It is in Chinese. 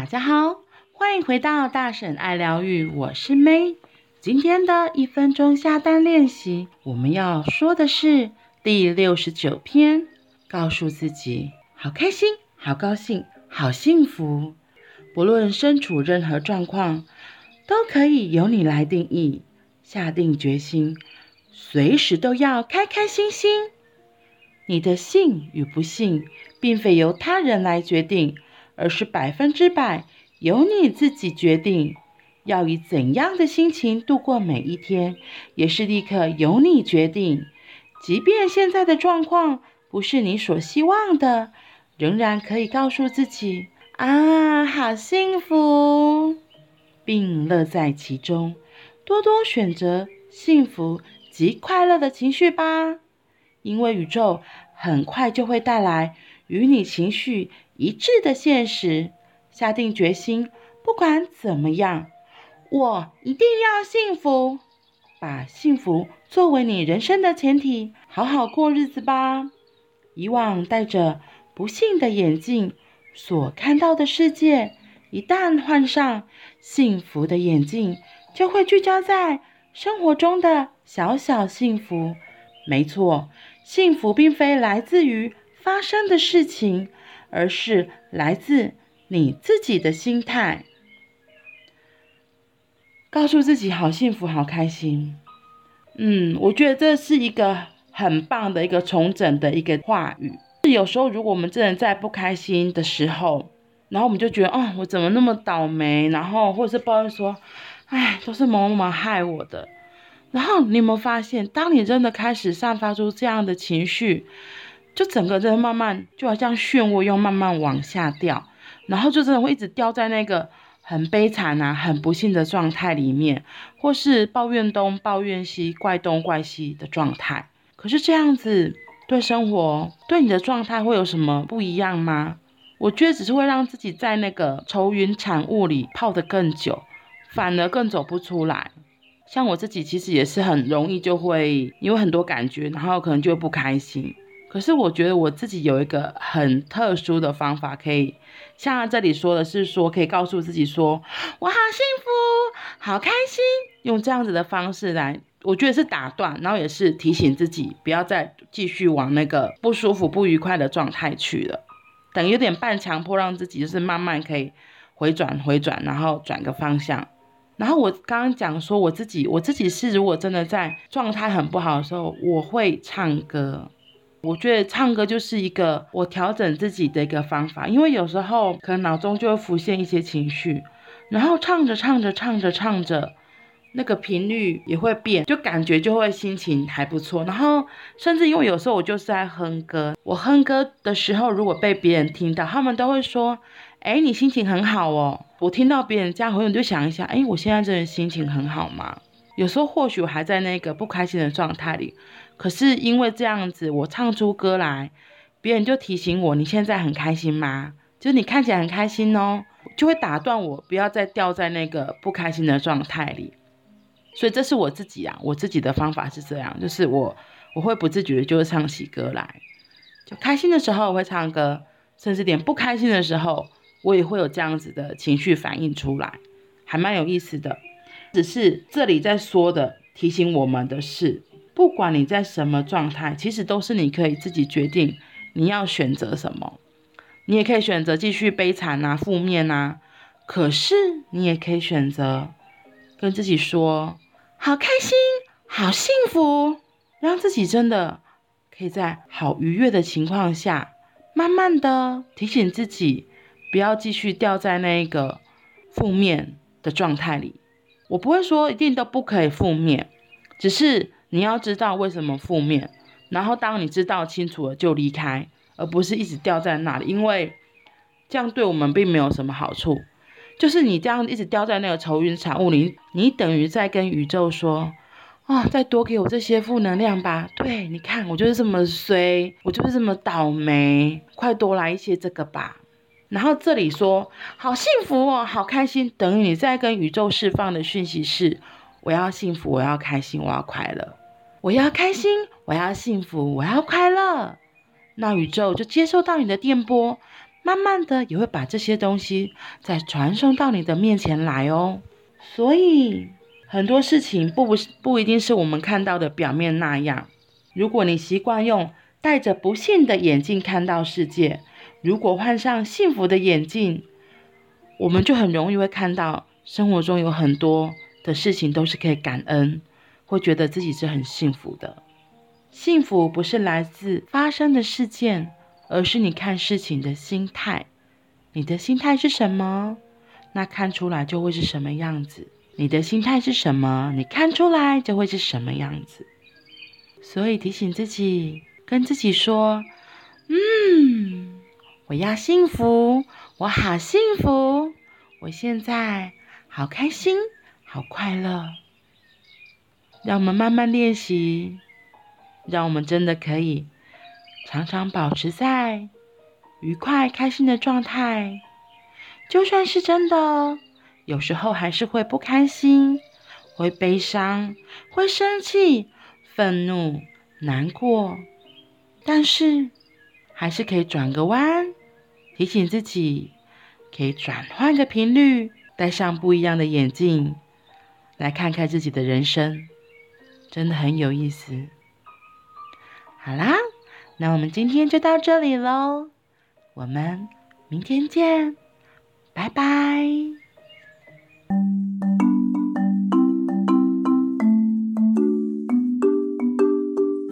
大家好，欢迎回到大婶爱疗愈，我是 May。今天的一分钟下单练习，我们要说的是第六十九篇，告诉自己好开心、好高兴、好幸福，不论身处任何状况，都可以由你来定义。下定决心，随时都要开开心心。你的幸与不幸，并非由他人来决定。而是百分之百由你自己决定，要以怎样的心情度过每一天，也是立刻由你决定。即便现在的状况不是你所希望的，仍然可以告诉自己：啊，好幸福，并乐在其中。多多选择幸福及快乐的情绪吧，因为宇宙很快就会带来与你情绪一致的现实，下定决心，不管怎么样，我一定要幸福。把幸福作为你人生的前提，好好过日子吧。以往戴着不幸的眼镜所看到的世界，一旦换上幸福的眼镜，就会聚焦在生活中的小小幸福。没错，幸福并非来自于发生的事情。而是来自你自己的心态，告诉自己好幸福、好开心。嗯，我觉得这是一个很棒的一个重整的一个话语。有时候，如果我们真的在不开心的时候，然后我们就觉得，哦，我怎么那么倒霉？然后或者是抱怨说，哎，都是某某某害我的。然后你有没有发现，当你真的开始散发出这样的情绪，就整个人慢慢就好像漩涡，又慢慢往下掉，然后就真的会一直掉在那个很悲惨啊、很不幸的状态里面，或是抱怨东、抱怨西、怪东怪西的状态。可是这样子对生活、对你的状态会有什么不一样吗？我觉得只是会让自己在那个愁云惨雾里泡得更久，反而更走不出来。像我自己其实也是很容易就会因为很多感觉，然后可能就会不开心。可是我觉得我自己有一个很特殊的方法，可以像这里说的是说，可以告诉自己说，我好幸福，好开心，用这样子的方式来，我觉得是打断，然后也是提醒自己不要再继续往那个不舒服、不愉快的状态去了，等于有点半强迫，让自己就是慢慢可以回转、回转，然后转个方向。然后我刚刚讲说我自己，我自己是如果真的在状态很不好的时候，我会唱歌。我觉得唱歌就是一个我调整自己的一个方法，因为有时候可能脑中就会浮现一些情绪，然后唱着唱着唱着唱着，那个频率也会变，就感觉就会心情还不错。然后甚至因为有时候我就是在哼歌，我哼歌的时候如果被别人听到，他们都会说：“哎，你心情很好哦。”我听到别人这样回应，就想一下：“哎，我现在真的心情很好吗？”有时候或许我还在那个不开心的状态里。可是因为这样子，我唱出歌来，别人就提醒我：“你现在很开心吗？”就是你看起来很开心哦，就会打断我，不要再掉在那个不开心的状态里。所以这是我自己啊，我自己的方法是这样，就是我我会不自觉就会唱起歌来，就开心的时候我会唱歌，甚至点不开心的时候，我也会有这样子的情绪反应出来，还蛮有意思的。只是这里在说的提醒我们的是。不管你在什么状态，其实都是你可以自己决定你要选择什么。你也可以选择继续悲惨啊、负面啊，可是你也可以选择跟自己说：“好开心，好幸福。”让自己真的可以在好愉悦的情况下，慢慢的提醒自己，不要继续掉在那个负面的状态里。我不会说一定都不可以负面，只是。你要知道为什么负面，然后当你知道清楚了就离开，而不是一直掉在那里，因为这样对我们并没有什么好处。就是你这样一直掉在那个愁云惨雾里，你等于在跟宇宙说：“啊、哦，再多给我这些负能量吧。”对，你看我就是这么衰，我就是这么倒霉，快多来一些这个吧。然后这里说：“好幸福哦，好开心。”等于你在跟宇宙释放的讯息是：“我要幸福，我要开心，我要快乐。”我要开心，我要幸福，我要快乐。那宇宙就接收到你的电波，慢慢的也会把这些东西再传送到你的面前来哦。所以很多事情不不不一定是我们看到的表面那样。如果你习惯用戴着不幸的眼镜看到世界，如果换上幸福的眼镜，我们就很容易会看到生活中有很多的事情都是可以感恩，会觉得自己是很幸福的。幸福不是来自发生的事件，而是你看事情的心态。你的心态是什么？那看出来就会是什么样子。你的心态是什么？你看出来就会是什么样子。所以提醒自己，跟自己说：“嗯，我要幸福，我好幸福，我现在好开心，好快乐。”让我们慢慢练习，让我们真的可以常常保持在愉快、开心的状态。就算是真的，有时候还是会不开心，会悲伤，会生气。愤怒、难过，但是还是可以转个弯，提醒自己可以转换个频率，戴上不一样的眼镜，来看看自己的人生，真的很有意思。好啦，那我们今天就到这里喽，我们明天见，拜拜。